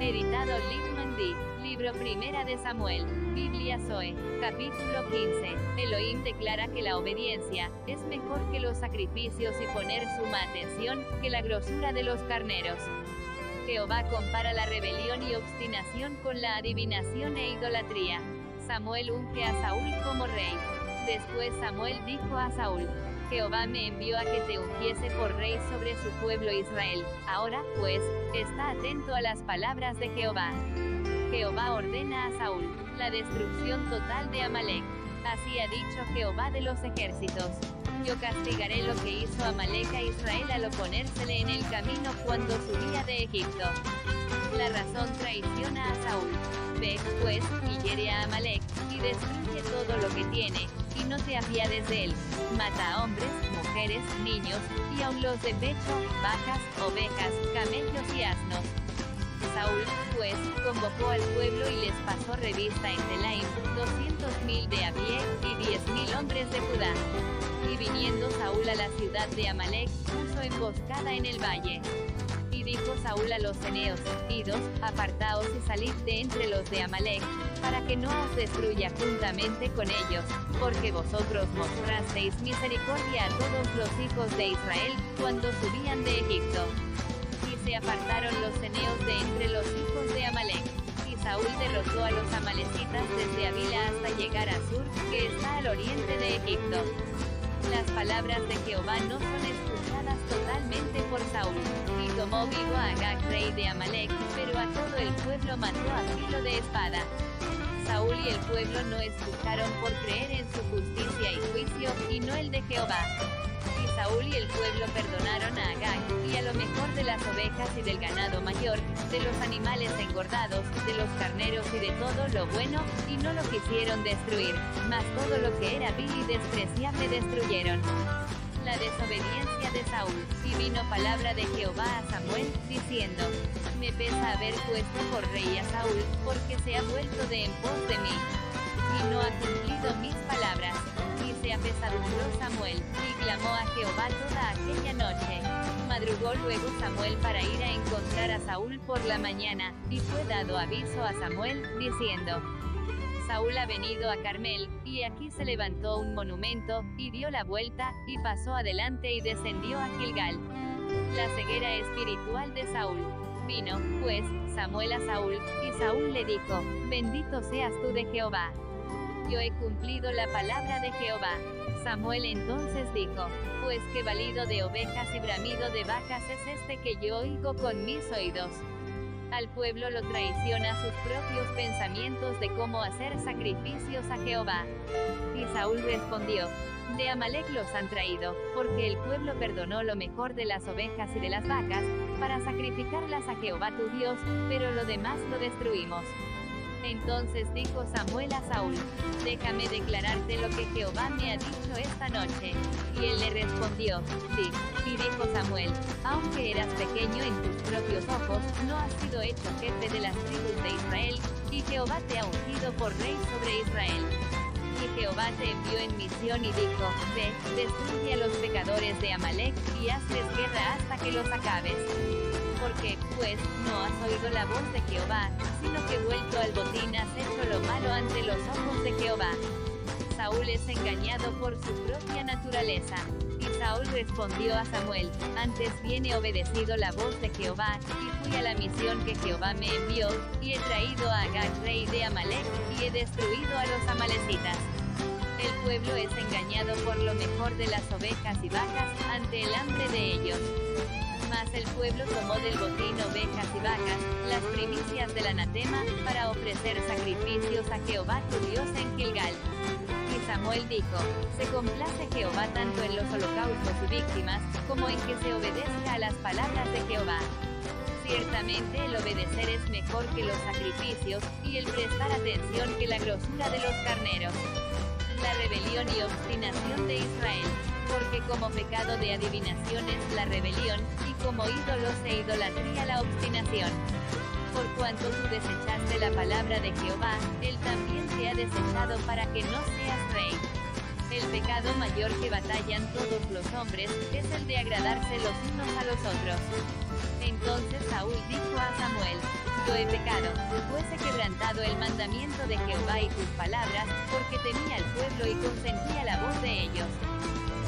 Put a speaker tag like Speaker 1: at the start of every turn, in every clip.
Speaker 1: Editado Littman D. Libro Primera de Samuel. Biblia Zoe. Capítulo 15. Elohim declara que la obediencia es mejor que los sacrificios y poner suma atención que la grosura de los carneros. Jehová compara la rebelión y obstinación con la adivinación e idolatría. Samuel unge a Saúl como rey. Después Samuel dijo a Saúl, Jehová me envió a que te ungiese por rey sobre su pueblo Israel. Ahora, pues, está atento a las palabras de Jehová. Jehová ordena a Saúl la destrucción total de Amalek. Así ha dicho Jehová de los ejércitos. Yo castigaré lo que hizo Amalek a Israel al oponérsele en el camino cuando subía de Egipto. La razón traiciona a Saúl. Ve, pues, y hiere a Amalek, y destruye todo lo que tiene, y no te apiades de él. Mata a hombres, mujeres, niños, y aun los de pecho, vacas, ovejas, camellos y asnos. Saúl, pues, convocó al pueblo y les pasó revista en Telaim, doscientos mil de a pie, y diez mil hombres de Judá. Y viniendo Saúl a la ciudad de Amalek, puso emboscada en el valle. Dijo Saúl a los ceneos, idos, apartaos y salid de entre los de Amalek, para que no os destruya juntamente con ellos, porque vosotros mostrasteis misericordia a todos los hijos de Israel, cuando subían de Egipto. Y se apartaron los ceneos de entre los hijos de Amalek. Y Saúl derrotó a los amalecitas desde Avila hasta llegar a Sur, que está al oriente de Egipto. Las palabras de Jehová no son escuchadas totalmente tomó vivo a Agag, rey de Amalek, pero a todo el pueblo mató a filo de espada. Saúl y el pueblo no escucharon por creer en su justicia y juicio, y no el de Jehová. Y Saúl y el pueblo perdonaron a Agag, y a lo mejor de las ovejas y del ganado mayor, de los animales engordados, de los carneros y de todo lo bueno, y no lo quisieron destruir, mas todo lo que era vil y despreciable destruyeron. La desobediencia de Saúl, y vino palabra de Jehová a Samuel, diciendo, Me pesa haber puesto por rey a Saúl, porque se ha vuelto de en pos de mí, y no ha cumplido mis palabras. Y se apesadumbró Samuel, y clamó a Jehová toda aquella noche. Madrugó luego Samuel para ir a encontrar a Saúl por la mañana, y fue dado aviso a Samuel, diciendo, Saúl ha venido a Carmel, y aquí se levantó un monumento, y dio la vuelta, y pasó adelante y descendió a Gilgal. La ceguera espiritual de Saúl. Vino, pues, Samuel a Saúl, y Saúl le dijo, Bendito seas tú de Jehová. Yo he cumplido la palabra de Jehová. Samuel entonces dijo, Pues qué valido de ovejas y bramido de vacas es este que yo oigo con mis oídos. Al pueblo lo traiciona sus propios pensamientos de cómo hacer sacrificios a Jehová. Y Saúl respondió, De Amalek los han traído, porque el pueblo perdonó lo mejor de las ovejas y de las vacas, para sacrificarlas a Jehová tu Dios, pero lo demás lo destruimos. Entonces dijo Samuel a Saúl, déjame declararte lo que Jehová me ha dicho esta noche. Y él le respondió, sí. Y dijo Samuel, aunque eras pequeño en tus propios ojos, no has sido hecho jefe de las tribus de Israel, y Jehová te ha ungido por rey sobre Israel. Y Jehová te envió en misión y dijo, ve, destruye a los pecadores de Amalek, y hazles guerra hasta que los acabes porque, pues, no has oído la voz de Jehová, sino que vuelto al botín has hecho lo malo ante los ojos de Jehová. Saúl es engañado por su propia naturaleza. Saúl respondió a Samuel, antes bien he obedecido la voz de Jehová, y fui a la misión que Jehová me envió, y he traído a Agag rey de Amalek, y he destruido a los amalecitas. El pueblo es engañado por lo mejor de las ovejas y vacas, ante el hambre de ellos. Mas el pueblo tomó del botín ovejas y vacas, las primicias del anatema, para ofrecer sacrificios a Jehová tu Dios en Gilgal. Samuel dijo, se complace Jehová tanto en los holocaustos y víctimas, como en que se obedezca a las palabras de Jehová. Ciertamente el obedecer es mejor que los sacrificios, y el prestar atención que la grosura de los carneros. La rebelión y obstinación de Israel porque como pecado de adivinación es la rebelión, y como ídolos e idolatría la obstinación. Por cuanto tú desechaste la palabra de Jehová, él también te ha desechado para que no seas rey. El pecado mayor que batallan todos los hombres, es el de agradarse los unos a los otros. Entonces Saúl dijo a Samuel, yo he pecado, pues he quebrantado el mandamiento de Jehová y tus palabras, porque temía al pueblo y consentía la voz de ellos.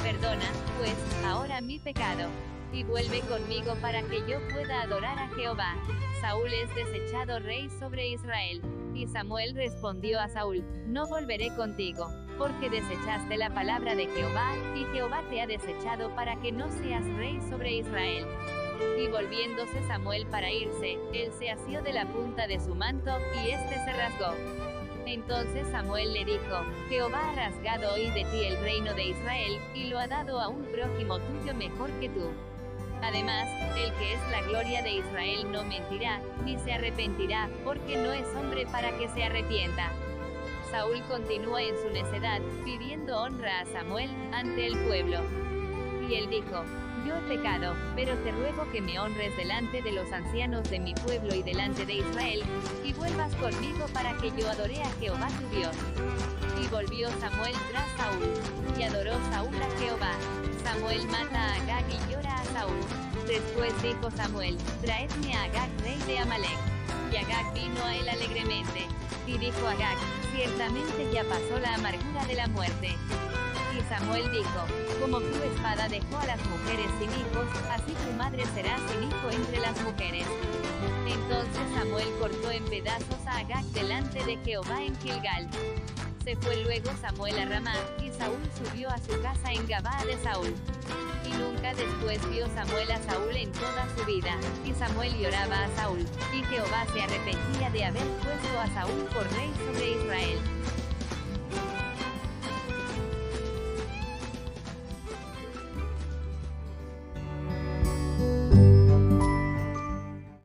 Speaker 1: Perdona, pues, ahora mi pecado. Y vuelve conmigo para que yo pueda adorar a Jehová. Saúl es desechado rey sobre Israel. Y Samuel respondió a Saúl, no volveré contigo, porque desechaste la palabra de Jehová, y Jehová te ha desechado para que no seas rey sobre Israel. Y volviéndose Samuel para irse, él se asió de la punta de su manto, y éste se rasgó. Entonces Samuel le dijo, Jehová ha rasgado hoy de ti el reino de Israel, y lo ha dado a un prójimo tuyo mejor que tú. Además, el que es la gloria de Israel no mentirá, ni se arrepentirá, porque no es hombre para que se arrepienta. Saúl continúa en su necedad, pidiendo honra a Samuel, ante el pueblo. Y él dijo, yo he pecado, pero te ruego que me honres delante de los ancianos de mi pueblo y delante de Israel, y vuelvas conmigo para que yo adore a Jehová tu Dios. Y volvió Samuel tras Saúl, y adoró Saúl a Jehová. Samuel mata a Agag y llora Después dijo Samuel, traedme a Agag rey de Amalek. Y Agag vino a él alegremente. Y dijo Agag, ciertamente ya pasó la amargura de la muerte. Y Samuel dijo, como tu espada dejó a las mujeres sin hijos, así tu madre será sin hijo entre las mujeres. Entonces Samuel cortó en pedazos a Agag delante de Jehová en Gilgal. Se fue luego Samuel a Ramá, y Saúl subió a su casa en Gabaa de Saúl. Y nunca después vio Samuel a Saúl en toda su vida, y Samuel lloraba a Saúl, y Jehová se arrepentía de haber puesto a Saúl por rey sobre Israel.